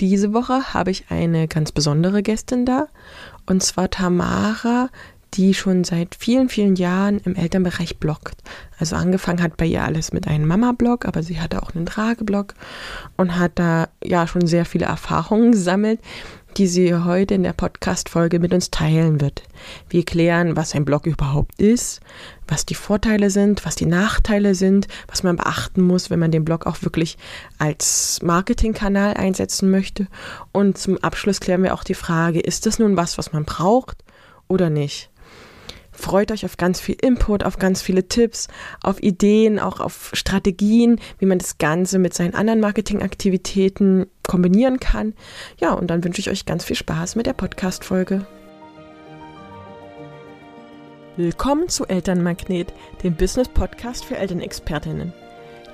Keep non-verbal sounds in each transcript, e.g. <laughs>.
Diese Woche habe ich eine ganz besondere Gästin da, und zwar Tamara, die schon seit vielen, vielen Jahren im Elternbereich bloggt. Also angefangen hat bei ihr alles mit einem Mama-Blog, aber sie hatte auch einen Trageblog und hat da ja schon sehr viele Erfahrungen gesammelt, die sie heute in der Podcast-Folge mit uns teilen wird. Wir klären, was ein Blog überhaupt ist, was die Vorteile sind, was die Nachteile sind, was man beachten muss, wenn man den Blog auch wirklich als Marketingkanal einsetzen möchte. Und zum Abschluss klären wir auch die Frage, ist das nun was, was man braucht oder nicht? Freut euch auf ganz viel Input, auf ganz viele Tipps, auf Ideen, auch auf Strategien, wie man das Ganze mit seinen anderen Marketingaktivitäten kombinieren kann. Ja, und dann wünsche ich euch ganz viel Spaß mit der Podcast-Folge. Willkommen zu Elternmagnet, dem Business-Podcast für Elternexpertinnen.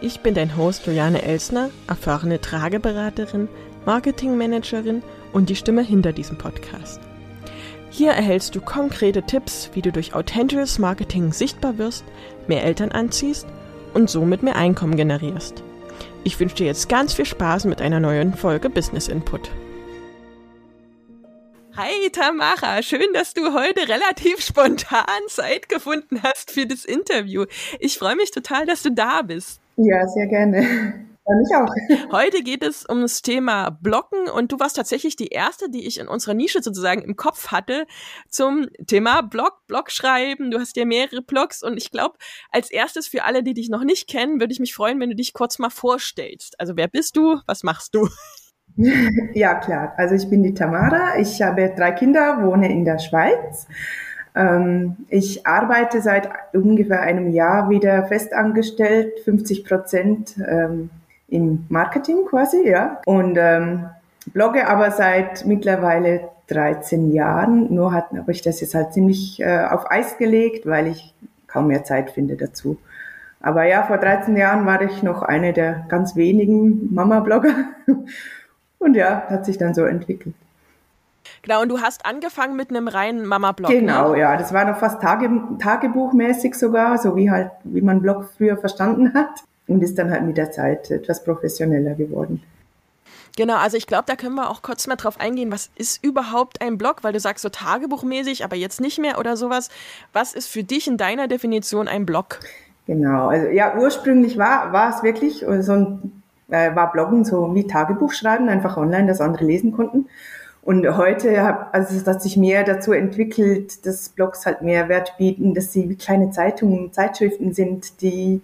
Ich bin dein Host Juliane Elsner, erfahrene Trageberaterin, Marketingmanagerin und die Stimme hinter diesem Podcast. Hier erhältst du konkrete Tipps, wie du durch authentisches Marketing sichtbar wirst, mehr Eltern anziehst und somit mehr Einkommen generierst. Ich wünsche dir jetzt ganz viel Spaß mit einer neuen Folge Business Input. Hi Tamara, schön, dass du heute relativ <laughs> spontan Zeit gefunden hast für das Interview. Ich freue mich total, dass du da bist. Ja, sehr gerne. Ja, mich auch. <laughs> Heute geht es ums Thema Blocken und du warst tatsächlich die erste, die ich in unserer Nische sozusagen im Kopf hatte zum Thema Blog, Blog schreiben. Du hast ja mehrere Blogs und ich glaube, als erstes für alle, die dich noch nicht kennen, würde ich mich freuen, wenn du dich kurz mal vorstellst. Also wer bist du? Was machst du? <laughs> Ja, klar. Also ich bin die Tamara. Ich habe drei Kinder, wohne in der Schweiz. Ähm, ich arbeite seit ungefähr einem Jahr wieder festangestellt, 50 Prozent ähm, im Marketing quasi, ja. Und ähm, blogge aber seit mittlerweile 13 Jahren. Nur hat, habe ich das jetzt halt ziemlich äh, auf Eis gelegt, weil ich kaum mehr Zeit finde dazu. Aber ja, vor 13 Jahren war ich noch eine der ganz wenigen Mama-Blogger. <laughs> Und ja, hat sich dann so entwickelt. Genau, und du hast angefangen mit einem reinen Mama-Blog. Genau, ne? ja. Das war noch fast Tage, Tagebuchmäßig sogar, so wie halt, wie man Blog früher verstanden hat und ist dann halt mit der Zeit etwas professioneller geworden. Genau, also ich glaube, da können wir auch kurz mal drauf eingehen, was ist überhaupt ein Blog, weil du sagst so tagebuchmäßig, aber jetzt nicht mehr oder sowas. Was ist für dich in deiner Definition ein Blog? Genau, also ja, ursprünglich war, war es wirklich so ein, äh, war Bloggen so wie Tagebuch schreiben, einfach online, dass andere lesen konnten. Und heute hat, also es hat sich mehr dazu entwickelt, dass Blogs halt mehr Wert bieten, dass sie wie kleine Zeitungen, Zeitschriften sind, die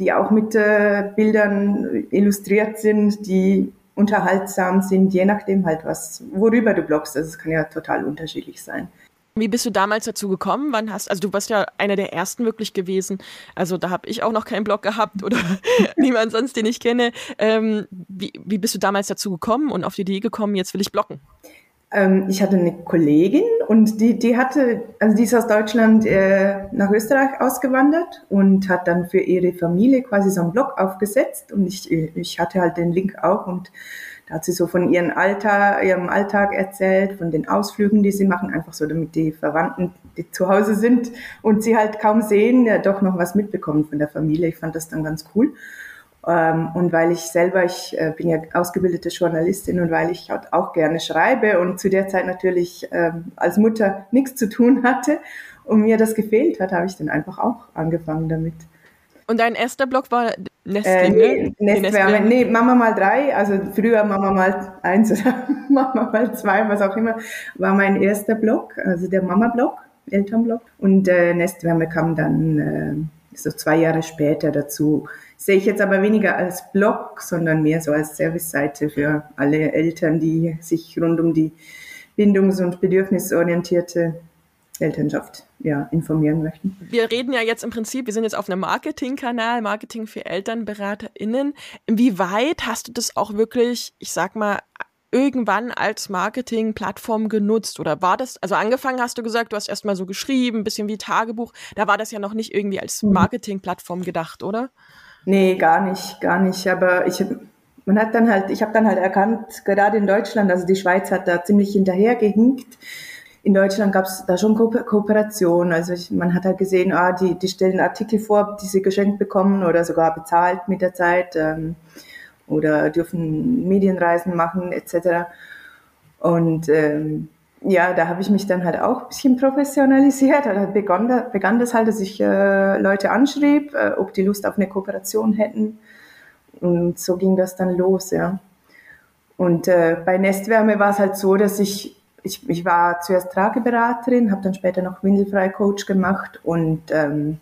die auch mit äh, Bildern illustriert sind, die unterhaltsam sind, je nachdem halt was, worüber du bloggst. Also es kann ja total unterschiedlich sein. Wie bist du damals dazu gekommen? Wann hast also du warst ja einer der ersten wirklich gewesen. Also da habe ich auch noch keinen Blog gehabt <laughs> oder niemand sonst, den ich kenne. Ähm, wie, wie bist du damals dazu gekommen und auf die Idee gekommen, jetzt will ich bloggen? Ähm, ich hatte eine Kollegin und die, die hatte, also die ist aus Deutschland äh, nach Österreich ausgewandert und hat dann für ihre Familie quasi so einen Blog aufgesetzt und ich, ich hatte halt den Link auch und da hat sie so von ihren Alltag, ihrem Alltag erzählt, von den Ausflügen, die sie machen, einfach so, damit die Verwandten, die zu Hause sind und sie halt kaum sehen, ja, doch noch was mitbekommen von der Familie. Ich fand das dann ganz cool. Ähm, und weil ich selber, ich äh, bin ja ausgebildete Journalistin und weil ich auch gerne schreibe und zu der Zeit natürlich ähm, als Mutter nichts zu tun hatte und mir das gefehlt hat, habe ich dann einfach auch angefangen damit. Und dein erster Blog war Nestling, äh, nee, Nestwärme, nee, Mama mal drei, also früher Mama mal eins oder <laughs> Mama mal zwei, was auch immer, war mein erster Blog, also der Mama-Blog, Elternblog. Und äh, Nestwärme kam dann äh, so zwei Jahre später dazu sehe ich jetzt aber weniger als Blog, sondern mehr so als Serviceseite für alle Eltern, die sich rund um die bindungs- und bedürfnisorientierte Elternschaft ja, informieren möchten. Wir reden ja jetzt im Prinzip, wir sind jetzt auf einem Marketingkanal, Marketing für ElternberaterInnen. Inwieweit hast du das auch wirklich, ich sag mal, irgendwann als Marketingplattform genutzt? Oder war das, also angefangen hast du gesagt, du hast erstmal so geschrieben, ein bisschen wie Tagebuch, da war das ja noch nicht irgendwie als mhm. Marketingplattform gedacht, oder? Nee, gar nicht, gar nicht. Aber ich, man hat dann halt, ich habe dann halt erkannt, gerade in Deutschland, also die Schweiz hat da ziemlich hinterhergehinkt. In Deutschland gab es da schon Ko Kooperation. Also ich, man hat halt gesehen, ah, die, die stellen Artikel vor, die sie geschenkt bekommen oder sogar bezahlt mit der Zeit. Ähm, oder dürfen Medienreisen machen etc. Und ähm, ja, da habe ich mich dann halt auch ein bisschen professionalisiert. Da begann, begann das halt, dass ich äh, Leute anschrieb, äh, ob die Lust auf eine Kooperation hätten. Und so ging das dann los, ja. Und äh, bei Nestwärme war es halt so, dass ich, ich, ich war zuerst Trageberaterin, habe dann später noch Windelfrei-Coach gemacht und ähm,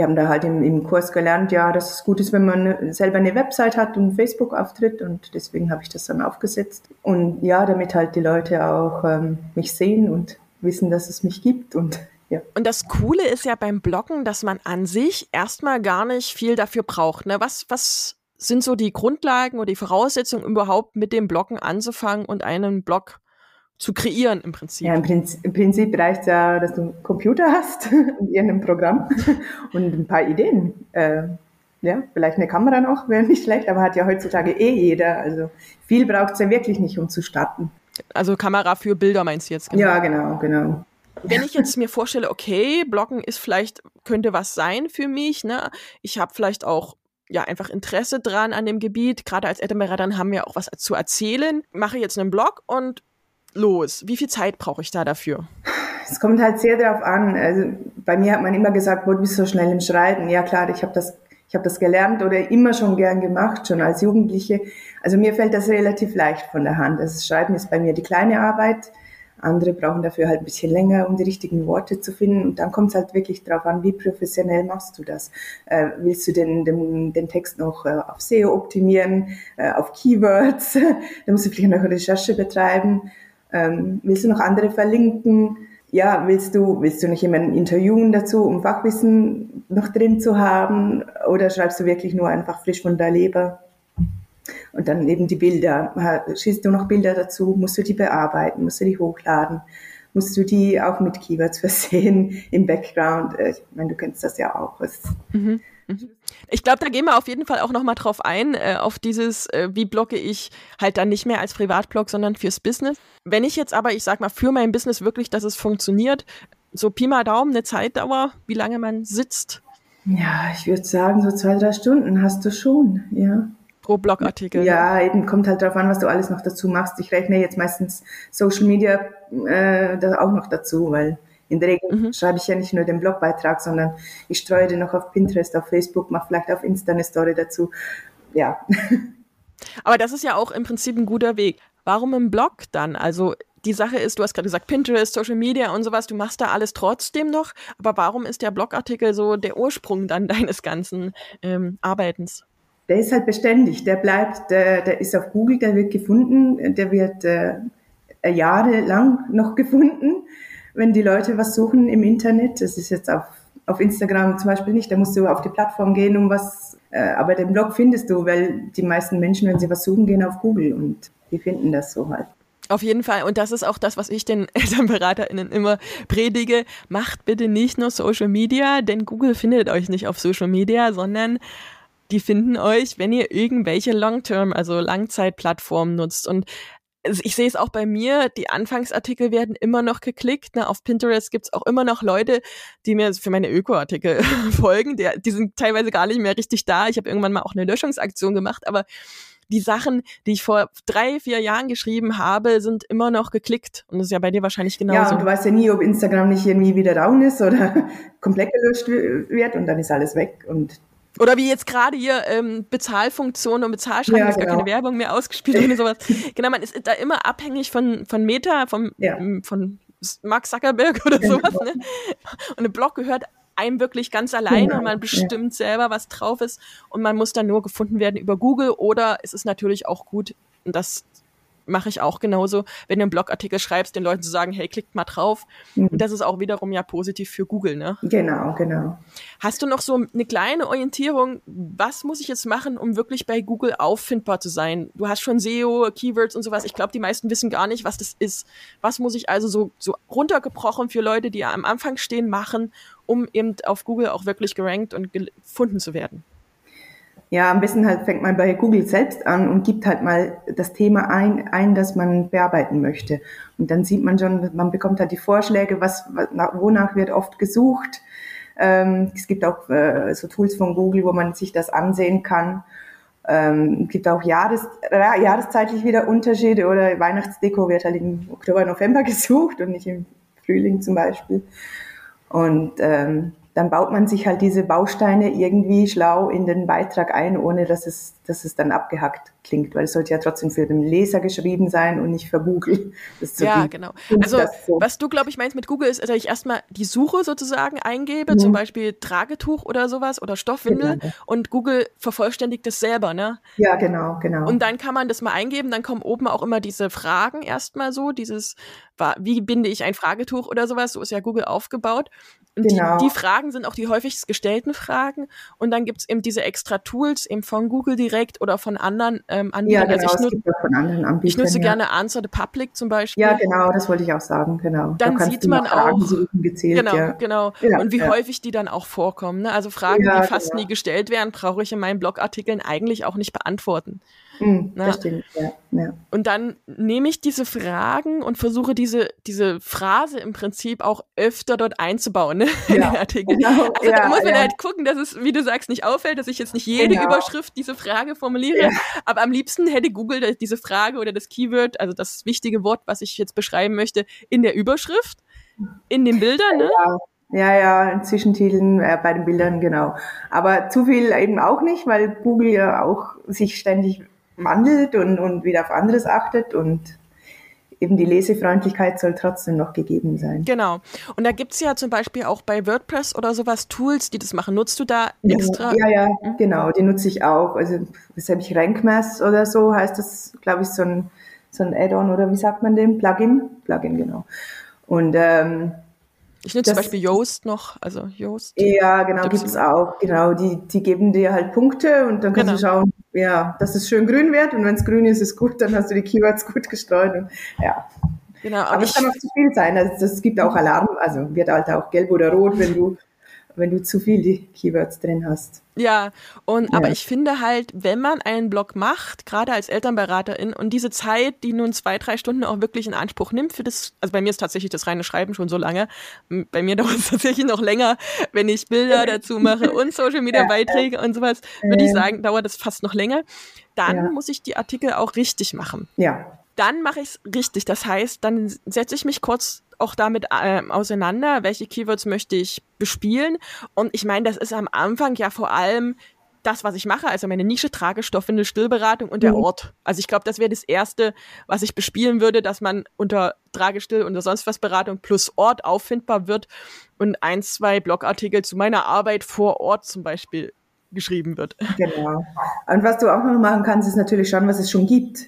wir haben da halt im, im Kurs gelernt, ja, dass es gut ist, wenn man selber eine Website hat und Facebook-Auftritt und deswegen habe ich das dann aufgesetzt. Und ja, damit halt die Leute auch ähm, mich sehen und wissen, dass es mich gibt und <laughs> ja. Und das Coole ist ja beim Bloggen, dass man an sich erstmal gar nicht viel dafür braucht. Ne? Was, was sind so die Grundlagen oder die Voraussetzungen, überhaupt mit dem Bloggen anzufangen und einen Blog zu kreieren im Prinzip. Ja, im Prinzip, im Prinzip reicht es ja, dass du einen Computer hast <laughs> und irgendein Programm <laughs> und ein paar Ideen. Äh, ja, vielleicht eine Kamera noch, wäre nicht schlecht, aber hat ja heutzutage eh jeder. Also viel braucht es ja wirklich nicht, um zu starten. Also Kamera für Bilder meinst du jetzt? Genau? Ja, genau, genau. Wenn ich jetzt mir vorstelle, okay, Bloggen ist vielleicht, könnte was sein für mich, ne? Ich habe vielleicht auch ja einfach Interesse dran an dem Gebiet. Gerade als Elternberaterin haben wir auch was zu erzählen. Mache jetzt einen Blog und los? Wie viel Zeit brauche ich da dafür? Es kommt halt sehr darauf an. Also bei mir hat man immer gesagt, wo bist du so schnell im Schreiben? Ja klar, ich habe das, ich das gelernt oder immer schon gern gemacht, schon als Jugendliche. Also mir fällt das relativ leicht von der Hand. Das Schreiben ist bei mir die kleine Arbeit. Andere brauchen dafür halt ein bisschen länger, um die richtigen Worte zu finden. Und dann kommt es halt wirklich darauf an, wie professionell machst du das? Äh, willst du den, den, den Text noch äh, auf SEO optimieren, äh, auf Keywords? <laughs> da musst du vielleicht noch Recherche betreiben. Ähm, willst du noch andere verlinken? Ja, willst du, willst du nicht jemanden interviewen dazu, um Fachwissen noch drin zu haben? Oder schreibst du wirklich nur einfach frisch von der Leber? Und dann eben die Bilder. Schießt du noch Bilder dazu? Musst du die bearbeiten? Musst du die hochladen? Musst du die auch mit Keywords <laughs> versehen im Background? Äh, ich meine, du kennst das ja auch. Mhm. Mhm. Ich glaube, da gehen wir auf jeden Fall auch nochmal drauf ein, äh, auf dieses, äh, wie blogge ich halt dann nicht mehr als Privatblog, sondern fürs Business. Wenn ich jetzt aber, ich sag mal, für mein Business wirklich, dass es funktioniert, so Pi mal Daumen, eine Zeitdauer, wie lange man sitzt? Ja, ich würde sagen, so zwei, drei Stunden hast du schon, ja. Pro Blogartikel. Ja, eben kommt halt darauf an, was du alles noch dazu machst. Ich rechne jetzt meistens Social Media äh, da auch noch dazu, weil in der Regel mhm. schreibe ich ja nicht nur den Blogbeitrag, sondern ich streue den noch auf Pinterest, auf Facebook, mache vielleicht auf Insta eine Story dazu. Ja. <laughs> Aber das ist ja auch im Prinzip ein guter Weg. Warum im Blog dann? Also die Sache ist, du hast gerade gesagt, Pinterest, Social Media und sowas, du machst da alles trotzdem noch. Aber warum ist der Blogartikel so der Ursprung dann <laughs> deines ganzen ähm, Arbeitens? Der ist halt beständig, der bleibt, der, der ist auf Google, der wird gefunden, der wird äh, jahrelang noch <laughs> gefunden wenn die Leute was suchen im Internet. Das ist jetzt auf, auf Instagram zum Beispiel nicht, da musst du auf die Plattform gehen, um was, äh, aber den Blog findest du, weil die meisten Menschen, wenn sie was suchen, gehen auf Google und die finden das so halt. Auf jeden Fall. Und das ist auch das, was ich den <laughs> ElternberaterInnen immer predige. Macht bitte nicht nur Social Media, denn Google findet euch nicht auf Social Media, sondern die finden euch, wenn ihr irgendwelche Long-Term, also Langzeitplattformen nutzt. Und also ich sehe es auch bei mir, die Anfangsartikel werden immer noch geklickt. Ne? Auf Pinterest gibt's auch immer noch Leute, die mir für meine Öko-Artikel <laughs> folgen. Die, die sind teilweise gar nicht mehr richtig da. Ich habe irgendwann mal auch eine Löschungsaktion gemacht, aber die Sachen, die ich vor drei, vier Jahren geschrieben habe, sind immer noch geklickt. Und das ist ja bei dir wahrscheinlich genauso. Ja, und du weißt ja nie, ob Instagram nicht irgendwie wieder down ist oder <laughs> komplett gelöscht wird und dann ist alles weg. Und oder wie jetzt gerade hier ähm, Bezahlfunktionen und Bezahlschranken, ja, ist genau. gar keine Werbung mehr ausgespielt oder sowas. <laughs> genau, man ist da immer abhängig von, von Meta, vom, ja. von Mark Zuckerberg <laughs> oder genau. sowas. Ne? Und ein Blog gehört einem wirklich ganz alleine genau. und man bestimmt ja. selber, was drauf ist. Und man muss dann nur gefunden werden über Google oder es ist natürlich auch gut, und das mache ich auch genauso, wenn du einen Blogartikel schreibst, den Leuten zu sagen, hey, klickt mal drauf. Mhm. Und das ist auch wiederum ja positiv für Google, ne? Genau, genau. Hast du noch so eine kleine Orientierung, was muss ich jetzt machen, um wirklich bei Google auffindbar zu sein? Du hast schon SEO, Keywords und sowas. Ich glaube, die meisten wissen gar nicht, was das ist. Was muss ich also so, so runtergebrochen für Leute, die am Anfang stehen, machen, um eben auf Google auch wirklich gerankt und gefunden zu werden? Ja, am besten halt fängt man bei Google selbst an und gibt halt mal das Thema ein, ein, das man bearbeiten möchte. Und dann sieht man schon, man bekommt halt die Vorschläge, was, wonach wird oft gesucht. Ähm, es gibt auch äh, so Tools von Google, wo man sich das ansehen kann. Ähm, gibt auch Jahres, jahreszeitlich wieder Unterschiede oder Weihnachtsdeko wird halt im Oktober, November <laughs> gesucht und nicht im Frühling zum Beispiel. Und ähm, dann baut man sich halt diese Bausteine irgendwie schlau in den Beitrag ein, ohne dass es, dass es dann abgehackt klingt, weil es sollte ja trotzdem für den Leser geschrieben sein und nicht für Google. So ja, genau. Also so. was du, glaube ich, meinst mit Google ist, dass ich erstmal die Suche sozusagen eingebe, mhm. zum Beispiel Tragetuch oder sowas oder Stoffwindel genau. und Google vervollständigt das selber, ne? Ja, genau, genau. Und dann kann man das mal eingeben, dann kommen oben auch immer diese Fragen erstmal so, dieses, wie binde ich ein Fragetuch oder sowas, so ist ja Google aufgebaut. Und genau. die, die, Fragen sind auch die häufigst gestellten Fragen. Und dann gibt es eben diese extra Tools eben von Google direkt oder von anderen ähm, Anbietern. Ja, genau, also ich, nut von anderen Anbietern, ich nutze ja. gerne Answer the Public zum Beispiel. Ja, genau, das wollte ich auch sagen, genau. Dann da sieht man auch, gezählt, genau, ja. genau. Ja, und wie häufig die dann auch vorkommen. Ne? Also Fragen, die fast genau. nie gestellt werden, brauche ich in meinen Blogartikeln eigentlich auch nicht beantworten. Mhm, das stimmt, ja, ja. Und dann nehme ich diese Fragen und versuche diese, diese Phrase im Prinzip auch öfter dort einzubauen ne, <laughs> in ja, den Artikel. Genau, also ja, da muss man halt gucken, dass es, wie du sagst, nicht auffällt, dass ich jetzt nicht jede genau. Überschrift diese Frage formuliere. Aber am liebsten hätte Google diese Frage oder das Keyword, also das wichtige Wort, was ich jetzt beschreiben möchte, in der Überschrift, in den Bildern. Ne? Ja, ja, Zwischentiteln äh, bei den Bildern, genau. Aber zu viel eben auch nicht, weil Google ja auch sich ständig wandelt und, und wieder auf anderes achtet und eben die Lesefreundlichkeit soll trotzdem noch gegeben sein. Genau. Und da gibt es ja zum Beispiel auch bei WordPress oder sowas Tools, die das machen. Nutzt du da extra? Ja, ja, ja genau, die nutze ich auch. Also was habe ich, RankMass oder so heißt das, glaube ich, so ein, so ein Add-on oder wie sagt man dem? Plugin? Plugin, genau. Und ähm, ich nutze zum Beispiel Yoast noch, also Yoast. Ja, genau, gibt es auch. Genau, die, die geben dir halt Punkte und dann kannst genau. du schauen, ja, dass es schön grün wird und wenn es grün ist, ist gut, dann hast du die Keywords gut gestreut und ja. Genau, aber es kann auch zu viel sein. Also es gibt auch Alarm, also wird halt auch gelb oder rot, wenn du wenn du zu viel die Keywords drin hast. Ja, und ja. aber ich finde halt, wenn man einen Blog macht, gerade als Elternberaterin und diese Zeit, die nun zwei, drei Stunden auch wirklich in Anspruch nimmt für das, also bei mir ist tatsächlich das reine Schreiben schon so lange. Bei mir <laughs> dauert es tatsächlich noch länger, wenn ich Bilder <laughs> dazu mache und Social Media Beiträge ja. und sowas, würde ich sagen, dauert es fast noch länger. Dann ja. muss ich die Artikel auch richtig machen. Ja. Dann mache ich es richtig. Das heißt, dann setze ich mich kurz auch damit äh, auseinander, welche Keywords möchte ich bespielen. Und ich meine, das ist am Anfang ja vor allem das, was ich mache, also meine Nische Tragestoffe, Stillberatung und der mhm. Ort. Also ich glaube, das wäre das Erste, was ich bespielen würde, dass man unter Tragestill und sonst was Beratung plus Ort auffindbar wird und ein, zwei Blogartikel zu meiner Arbeit vor Ort zum Beispiel geschrieben wird. <laughs> Genau. Und was du auch noch machen kannst, ist natürlich schauen, was es schon gibt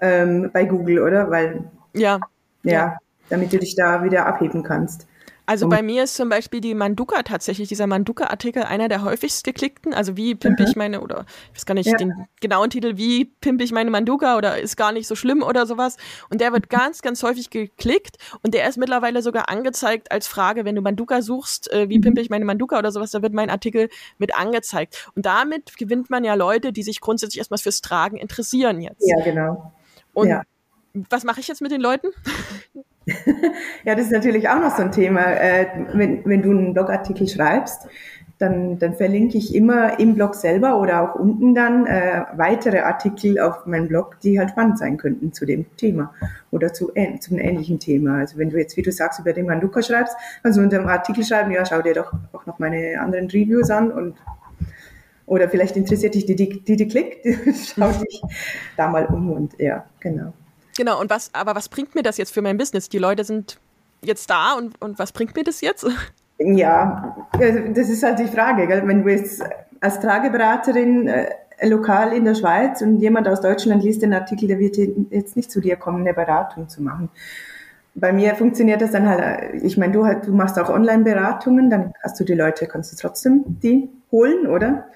ähm, bei Google, oder? Weil ja, ja, ja, damit du dich da wieder abheben kannst. Also bei mir ist zum Beispiel die Manduka tatsächlich, dieser Manduka-Artikel einer der häufigst geklickten. Also wie pimpe mhm. ich meine, oder ich weiß gar nicht ja. den genauen Titel, wie pimpe ich meine Manduka oder ist gar nicht so schlimm oder sowas. Und der wird ganz, ganz häufig geklickt und der ist mittlerweile sogar angezeigt als Frage, wenn du Manduka suchst, äh, wie mhm. pimpe ich meine Manduka oder sowas, da wird mein Artikel mit angezeigt. Und damit gewinnt man ja Leute, die sich grundsätzlich erstmal fürs Tragen interessieren jetzt. Ja, genau. Und ja. was mache ich jetzt mit den Leuten? <laughs> <laughs> ja, das ist natürlich auch noch so ein Thema. Äh, wenn, wenn du einen Blogartikel schreibst, dann, dann verlinke ich immer im Blog selber oder auch unten dann äh, weitere Artikel auf meinem Blog, die halt spannend sein könnten zu dem Thema oder zu, äh, zu einem ähnlichen Thema. Also wenn du jetzt, wie du sagst, über den Manduka schreibst, also unter dem Artikel schreiben, ja, schau dir doch auch noch meine anderen Reviews an und oder vielleicht interessiert dich die, die, die, die Klick, <laughs> schau dich da mal um und ja, genau. Genau, und was, aber was bringt mir das jetzt für mein Business? Die Leute sind jetzt da und, und was bringt mir das jetzt? <laughs> Ja, das ist halt die Frage, gell? wenn du jetzt als Trageberaterin äh, lokal in der Schweiz und jemand aus Deutschland liest den Artikel, der wird jetzt nicht zu dir kommen, eine Beratung zu machen. Bei mir funktioniert das dann halt, äh, ich meine, du, halt, du machst auch Online-Beratungen, dann hast du die Leute, kannst du trotzdem die holen, oder?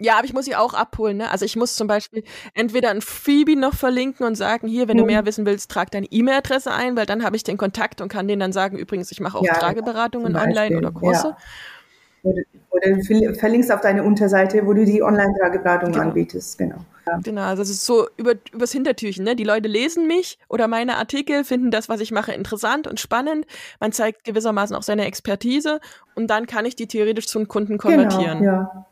Ja, aber ich muss sie auch abholen. Ne? Also ich muss zum Beispiel entweder ein Freebie noch verlinken und sagen, hier, wenn mhm. du mehr wissen willst, trag deine E-Mail-Adresse ein, weil dann habe ich den Kontakt und kann denen dann sagen, übrigens, ich mache auch ja, Trageberatungen online oder Kurse. Ja. Oder, oder du verlinkst auf deine Unterseite, wo du die Online-Trageberatung genau. anbietest, genau. Ja. Genau, also es ist so über, übers Hintertürchen, ne? Die Leute lesen mich oder meine Artikel, finden das, was ich mache, interessant und spannend. Man zeigt gewissermaßen auch seine Expertise und dann kann ich die theoretisch zu einem Kunden konvertieren. Genau, ja.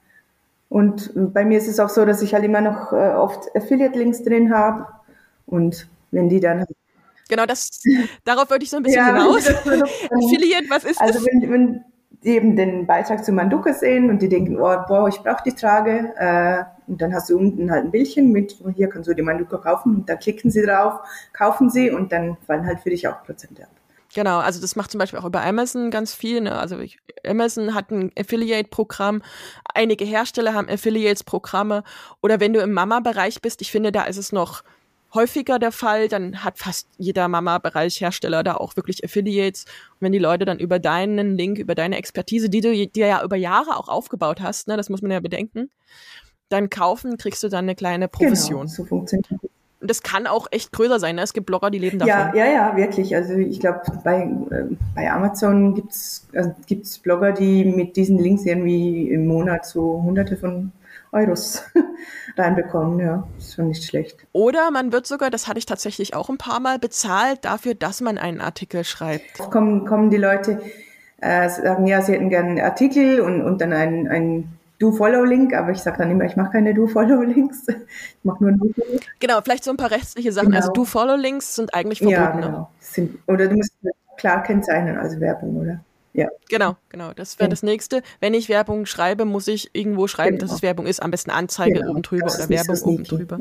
Und bei mir ist es auch so, dass ich halt immer noch äh, oft Affiliate-Links drin habe. Und wenn die dann. Genau, das, darauf wollte ich so ein bisschen ja, hinaus. <laughs> Affiliate, was ist also das? Also, wenn, wenn die eben den Beitrag zu Manduka sehen und die denken, oh, boah, ich brauche die Trage, äh, und dann hast du unten halt ein Bildchen mit, hier kannst du die Manduka kaufen, und dann klicken sie drauf, kaufen sie und dann fallen halt für dich auch Prozente ab. Genau, also das macht zum Beispiel auch über Amazon ganz viel. Ne? Also ich, Amazon hat ein Affiliate-Programm, einige Hersteller haben Affiliates-Programme. Oder wenn du im Mama-Bereich bist, ich finde, da ist es noch häufiger der Fall, dann hat fast jeder Mama-Bereich Hersteller da auch wirklich Affiliates. Und wenn die Leute dann über deinen Link, über deine Expertise, die du dir ja über Jahre auch aufgebaut hast, ne, das muss man ja bedenken, dann kaufen, kriegst du dann eine kleine genau, Provision. Genau, so funktioniert und das kann auch echt größer sein. Ne? Es gibt Blogger, die leben davon. Ja, ja, ja, wirklich. Also ich glaube, bei, äh, bei Amazon gibt's also gibt's Blogger, die mit diesen Links irgendwie im Monat so hunderte von Euros <laughs> reinbekommen. Ja, ist schon nicht schlecht. Oder man wird sogar, das hatte ich tatsächlich auch ein paar Mal, bezahlt dafür, dass man einen Artikel schreibt. Kommen, kommen die Leute, äh, sagen, ja, sie hätten gerne einen Artikel und, und dann ein, ein Do-Follow-Link, aber ich sage dann immer, ich mache keine Do-Follow-Links. Ich mache nur Do-Follow. Genau, vielleicht so ein paar rechtliche Sachen. Also genau. Also Do-Follow-Links sind eigentlich verboten. Ja, genau. Sind, oder du musst klar kennzeichnen als Werbung, oder? Ja. Genau, genau. Das wäre ja. das nächste. Wenn ich Werbung schreibe, muss ich irgendwo schreiben, genau. dass es Werbung ist. Am besten Anzeige genau. oben drüber oder Werbung oben drüber.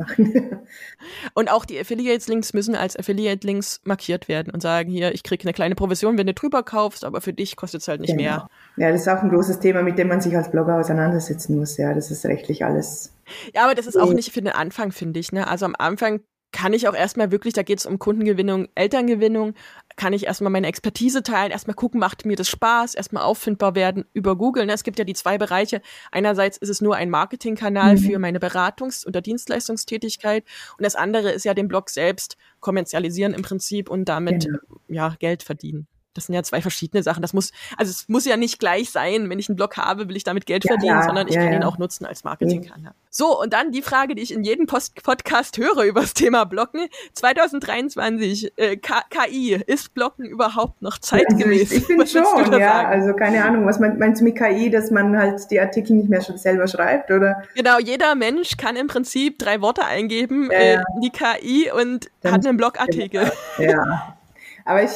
und auch die Affiliates-Links müssen als Affiliate-Links markiert werden und sagen, hier, ich kriege eine kleine Provision, wenn du drüber kaufst, aber für dich kostet es halt nicht genau. mehr. Ja, das ist auch ein großes Thema, mit dem man sich als Blogger auseinandersetzen muss. Ja, das ist rechtlich alles. Ja, aber das ist auch nicht für den Anfang, finde ich. Ne? Also am Anfang kann ich auch erstmal wirklich, da geht es um Kundengewinnung, Elterngewinnung, kann ich erstmal meine Expertise teilen, erstmal gucken, macht mir das Spaß, erstmal auffindbar werden über Google. Ne? Es gibt ja die zwei Bereiche. Einerseits ist es nur ein Marketingkanal mhm. für meine Beratungs- oder Dienstleistungstätigkeit und das andere ist ja den Blog selbst kommerzialisieren im Prinzip und damit genau. ja Geld verdienen. Das sind ja zwei verschiedene Sachen. Das muss, also es muss ja nicht gleich sein, wenn ich einen Blog habe, will ich damit Geld ja, verdienen, ja, sondern ich ja, kann ihn auch nutzen als Marketingkanal. So, und dann die Frage, die ich in jedem Post Podcast höre <laughs> über das Thema Blocken. 2023, äh, KI, ist Blocken überhaupt noch zeitgemäß? Ich, ich finde schon, ja. Sagen? Also keine Ahnung, was meinst du mit KI, dass man halt die Artikel nicht mehr selber schreibt, oder? Genau, jeder Mensch kann im Prinzip drei Worte eingeben, äh, die KI und dann hat einen Blogartikel. Ja, aber ich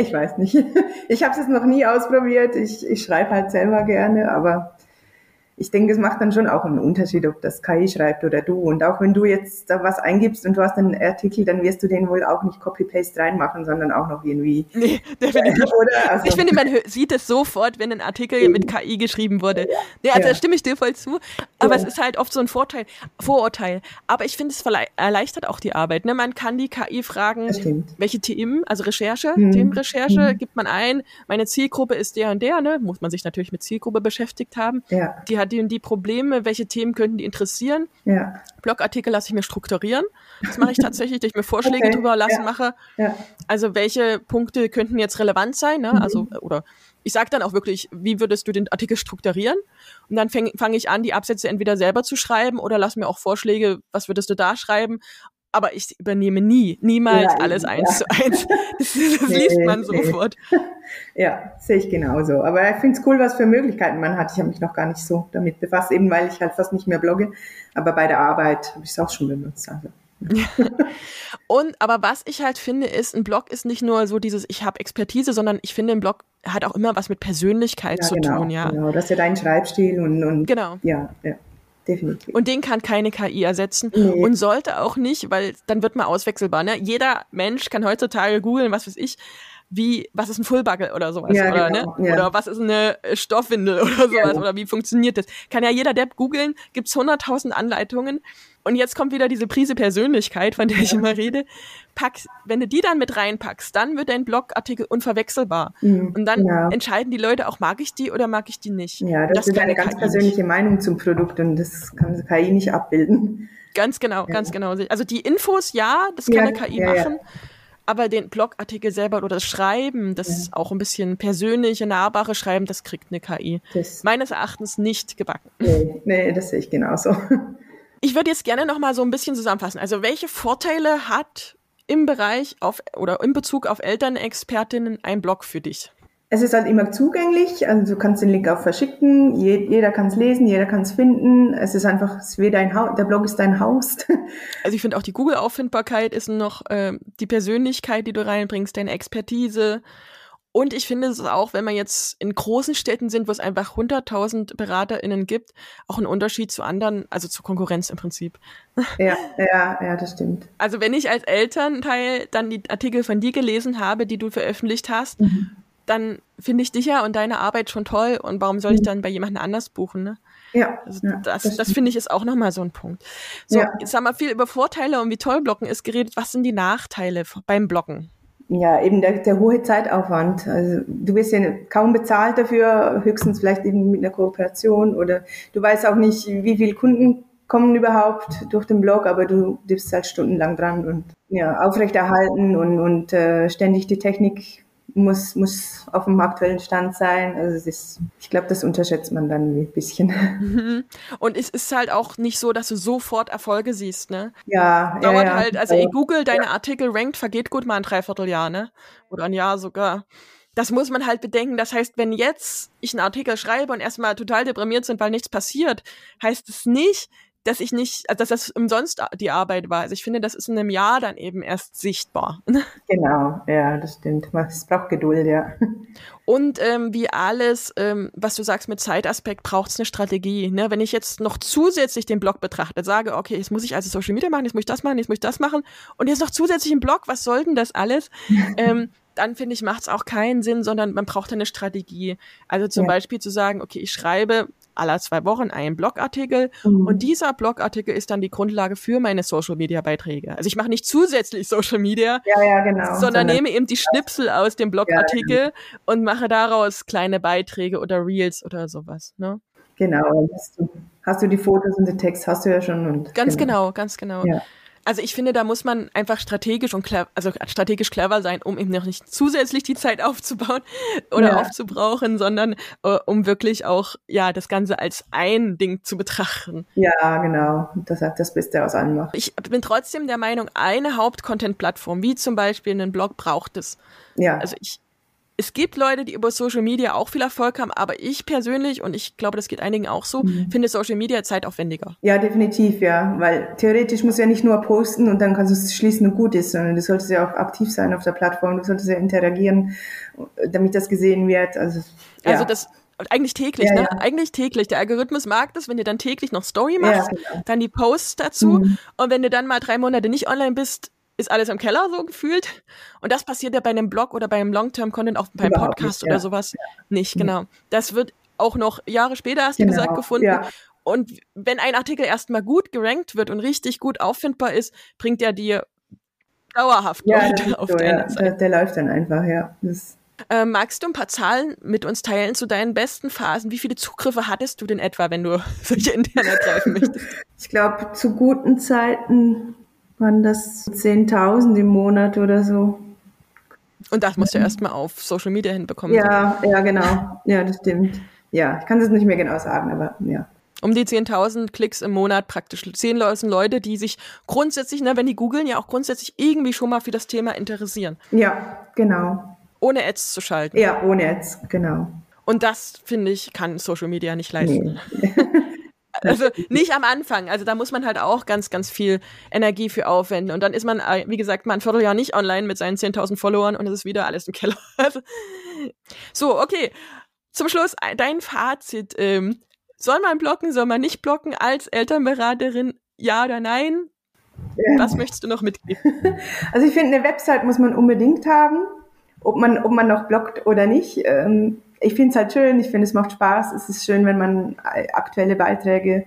ich weiß nicht. <laughs> Ich habe es noch nie ausprobiert. Ich, ich schreibe halt selber gerne, aber ich denke, es macht dann schon auch einen Unterschied, ob das KI schreibt oder du. Und auch wenn du jetzt da was eingibst und du hast einen Artikel, dann wirst du den wohl auch nicht Copy-Paste reinmachen, sondern auch noch irgendwie. <laughs> Nee, definitiv. <laughs> oder? Also, ich finde, man sieht es sofort, wenn ein Artikel mit KI geschrieben wurde. Nee, also ja. da stimme ich dir voll zu. Aber ja. es ist halt oft so ein Vorteil, Vorurteil. Aber ich finde, es erleichtert auch die Arbeit. Ne? Man kann die KI fragen, welche Themen, also Recherche, mhm. Themenrecherche, mhm. gibt man ein. Meine Zielgruppe ist der und der, ne? Muss man sich natürlich mit Zielgruppe beschäftigt haben. Ja. Die hat die und die Probleme, welche Themen könnten die interessieren. Ja. Blogartikel lasse ich mir strukturieren. Das mache ich <laughs> tatsächlich, dass ich mir Vorschläge okay. drüber lassen ja. mache. Ja. Also welche Punkte könnten jetzt relevant sein, ne? Mhm. Also, oder ich sage dann auch wirklich, wie würdest du den Artikel strukturieren? Und dann fange fang ich an, die Absätze entweder selber zu schreiben oder lass mir auch Vorschläge, was würdest du da schreiben? Aber ich übernehme nie, niemals ja, alles eins ja. zu eins. <laughs> Das, das nee, liest man sofort. Ja, sehe ich genauso. Aber ich finde es cool, was für Möglichkeiten man hat. Ich habe mich noch gar nicht so damit befasst, eben weil ich halt fast nicht mehr blogge. Aber bei der Arbeit habe ich es auch schon benutzt. Also. <laughs> Und aber was ich halt finde, ist, ein Blog ist nicht nur so dieses, ich habe Expertise, sondern ich finde, ein Blog hat auch immer was mit Persönlichkeit ja, zu genau, tun, ja. Genau, das ist ja dein Schreibstil und, und genau. ja, ja definitiv. Und den kann keine KI ersetzen nee. und sollte auch nicht, weil dann wird man auswechselbar. Ne? Jeder Mensch kann heutzutage googeln, was weiß ich, wie, was ist ein Fullbuckle oder sowas, ja, oder, genau, ne? Ja. oder was ist eine Stoffwindel <laughs> oder sowas, ja. oder wie funktioniert das? Kann ja jeder Depp googeln, gibt's hunderttausend Anleitungen und jetzt kommt wieder diese Prise Persönlichkeit, von der ich immer rede. Pack, wenn du die dann mit reinpackst, dann wird dein Blogartikel unverwechselbar. Mhm, und dann ja. entscheiden die Leute auch, mag ich die oder mag ich die nicht. Ja, das, das ist eine ganz KI persönliche nicht. Meinung zum Produkt und das kann KI nicht abbilden. Ganz genau, ja. ganz genau. Also die Infos, ja, das kann ja, eine KI machen. Aber den Blogartikel selber oder das Schreiben, das auch ein bisschen persönliche, nahbare Schreiben, das kriegt eine KI. Das Meines Erachtens nicht gebacken. Nee, nee das sehe ich genauso. <laughs> Ich würde jetzt gerne noch mal so ein bisschen zusammenfassen. Also welche Vorteile hat im Bereich auf oder in Bezug auf Elternexpertinnen ein Blog für dich? Es ist halt immer zugänglich, also du kannst den Link auch verschicken, jeder kann es lesen, jeder kann es finden. Es ist einfach, es ist dein Haus, der Blog ist dein Haus. <laughs> Also ich finde auch die Google-Auffindbarkeit ist noch äh, die Persönlichkeit, die du reinbringst, deine Expertise. Und ich finde es auch, wenn man jetzt in großen Städten sind, wo es einfach 100.000 BeraterInnen gibt, auch ein Unterschied zu anderen, also zur Konkurrenz im Prinzip. <laughs> Ja, ja, ja, das stimmt. Also wenn ich als Elternteil dann die Artikel von dir gelesen habe, die du veröffentlicht hast, mhm dann finde ich dich ja und deine Arbeit schon toll und warum soll ich mhm. dann bei jemandem anders buchen, ne? Ja. Also ja das, das, das finde ich ist auch nochmal so ein Punkt. So, ja. jetzt haben wir viel über Vorteile und wie toll Blocken ist geredet. Was sind die Nachteile beim Blocken? Ja, eben der, der hohe Zeitaufwand. Also du wirst ja kaum bezahlt dafür, höchstens vielleicht eben mit einer Kooperation oder du weißt auch nicht, wie viele Kunden kommen überhaupt durch den Blog, aber du bist halt stundenlang dran und ja, aufrechterhalten und, und äh, ständig die Technik muss, muss auf dem aktuellen Stand sein. Also es ist, ich glaube, das unterschätzt man dann ein bisschen. Mhm. Und es ist halt auch nicht so, dass du sofort Erfolge siehst, ne? Ja. Dauert ja, halt, also in Google, deine ja. Artikel rankt, vergeht gut mal ein Dreivierteljahr, ne? Oder ein Jahr sogar. Das muss man halt bedenken. Das heißt, wenn jetzt ich einen Artikel schreibe und erstmal total deprimiert sind, weil nichts passiert, heißt es nicht, dass ich nicht, also dass das umsonst die Arbeit war. Also ich finde, das ist in einem Jahr dann eben erst sichtbar. <laughs> Genau, ja, das stimmt. Es braucht Geduld, ja. Und ähm, wie alles, ähm, was du sagst mit Zeitaspekt, braucht es eine Strategie. Ne? Wenn ich jetzt noch zusätzlich den Blog betrachte, sage, okay, jetzt muss ich also Social Media machen, jetzt muss ich das machen, jetzt muss ich das machen und jetzt noch zusätzlich einen Blog, was soll denn das alles? <laughs> ähm, dann finde ich, macht es auch keinen Sinn, sondern man braucht eine Strategie. Also zum ja. Beispiel zu sagen, okay, ich schreibe alle zwei Wochen einen Blogartikel mhm. und dieser Blogartikel ist dann die Grundlage für meine Social Media Beiträge. Also ich mache nicht zusätzlich Social Media, ja, ja, genau. sondern so nehme eben die Schnipsel aus dem Blogartikel ja, und mache daraus kleine Beiträge oder Reels oder sowas. Ne? Genau, hast du, hast du die Fotos und den Text hast du ja schon. Und, ganz genau, genau ganz genau. Also ich finde, da muss man einfach strategisch und clever, also strategisch clever sein, um eben noch nicht zusätzlich die Zeit <laughs> aufzubauen oder ja. aufzubrauchen, sondern uh, um wirklich auch ja das Ganze als ein Ding zu betrachten. Ja, genau. Das hat das Beste aus allem macht. Ich bin trotzdem der Meinung, eine Haupt-Content-Plattform, wie zum Beispiel einen Blog, braucht es. Ja. Also ich es gibt Leute, die über Social Media auch viel Erfolg haben, aber ich persönlich, und ich glaube, das geht einigen auch so, mhm. finde Social Media zeitaufwendiger. Ja, definitiv, ja. Weil theoretisch muss ja nicht nur posten und dann kannst du es schließen und gut ist, sondern du solltest ja auch aktiv sein auf der Plattform, du solltest ja interagieren, damit das gesehen wird. Also, ja. also das eigentlich täglich, ja, ne? Ja. Eigentlich täglich. Der Algorithmus mag das, wenn du dann täglich noch Story machst, ja, genau. dann die Posts dazu. Mhm. Und wenn du dann mal drei Monate nicht online bist, ist alles im Keller so gefühlt. Und das passiert ja bei einem Blog oder bei einem Long-Term-Content, auch beim Überhaupt Podcast nicht, oder sowas ja. nicht, genau. Das wird auch noch Jahre später, hast genau, du gesagt, gefunden. Ja. Und wenn ein Artikel erstmal gut gerankt wird und richtig gut auffindbar ist, bringt er dir dauerhaft Leute auf so, deine. Seite. Der, läuft dann einfach, ja. Äh, magst du ein paar Zahlen mit uns teilen zu deinen besten Phasen? Wie viele Zugriffe hattest du denn etwa, wenn du <laughs> solche intern ergreifen möchtest? Ich glaube, zu guten Zeiten waren das 10.000 im Monat oder so. Und das musst du erstmal auf Social Media hinbekommen. Ja, so. ja, genau. Ja, das stimmt. Ja, ich kann es nicht mehr genau sagen, aber ja. Um die 10.000 Klicks im Monat praktisch. 10.000 Leute, die sich grundsätzlich, ne, wenn die googeln, ja auch grundsätzlich irgendwie schon mal für das Thema interessieren. Ja, genau. Ohne Ads zu schalten. Ja, ohne Ads, genau. Und das, finde ich, kann Social Media nicht leisten. Nee. <laughs> Also nicht am Anfang. Also da muss man halt auch ganz, ganz viel Energie für aufwenden. Und dann ist man, äh, wie gesagt, mal ein Vierteljahr nicht online mit seinen 10.000 Followern und es ist wieder alles im Keller. <laughs> Also, so, okay. Zum Schluss dein Fazit. Ähm, soll man blocken, soll man nicht blocken als Elternberaterin? Ja oder nein? Was möchtest du noch mitgeben? <laughs> Also ich finde, eine Website muss man unbedingt haben, ob man, ob man noch blockt oder nicht. Ähm, ich finde es halt schön, ich finde es macht Spaß. Es ist schön, wenn man aktuelle Beiträge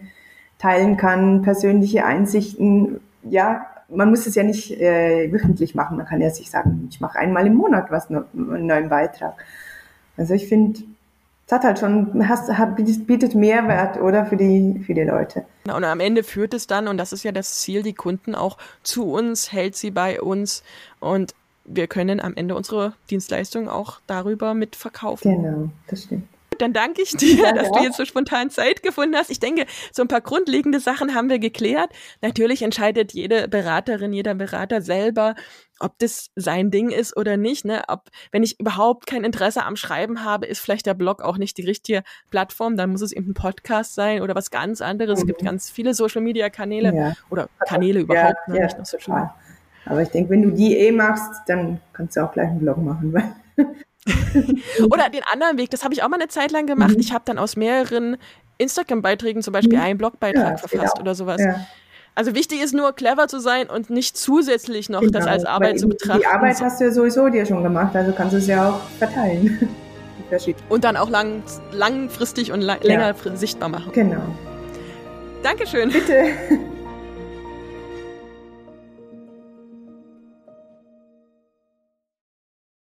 teilen kann, persönliche Einsichten. Ja, man muss es ja nicht äh, wöchentlich machen. Man kann ja sich sagen, ich mache einmal im Monat was, einen neuen Beitrag. Also ich finde, es hat halt schon, hast, bietet Mehrwert, oder, für die, für die Leute. Und am Ende führt es dann, und das ist ja das Ziel, die Kunden auch zu uns, hält sie bei uns und wir können am Ende unsere Dienstleistung auch darüber mitverkaufen. Genau, das stimmt. Dann danke ich dir, dass du jetzt so spontan Zeit gefunden hast. Ich denke, so ein paar grundlegende Sachen haben wir geklärt. Natürlich entscheidet jede Beraterin, jeder Berater selber, ob das sein Ding ist oder nicht. Ne? Ob, wenn ich überhaupt kein Interesse am Schreiben habe, ist vielleicht der Blog auch nicht die richtige Plattform. Dann muss es eben ein Podcast sein oder was ganz anderes. Mhm. Es gibt mhm. ganz viele Social-Media-Kanäle ja. oder Kanäle überhaupt, ja, ne? ja, nicht nur Social Media. Aber ich denke, wenn du die eh machst, dann kannst du auch gleich einen Blog machen. <laughs> Oder den anderen Weg, das habe ich auch mal eine Zeit lang gemacht. Mhm. Ich habe dann aus mehreren Instagram-Beiträgen zum Beispiel mhm. einen Blogbeitrag ja, verfasst genau. oder sowas. Ja. Also wichtig ist nur, clever zu sein und nicht zusätzlich noch genau, das als Arbeit zu betrachten. Die Arbeit hast du ja sowieso dir schon gemacht, also kannst du es ja auch verteilen. <laughs> und dann auch lang, langfristig und lang, ja. länger sichtbar machen. Genau. Dankeschön. Bitte. <laughs>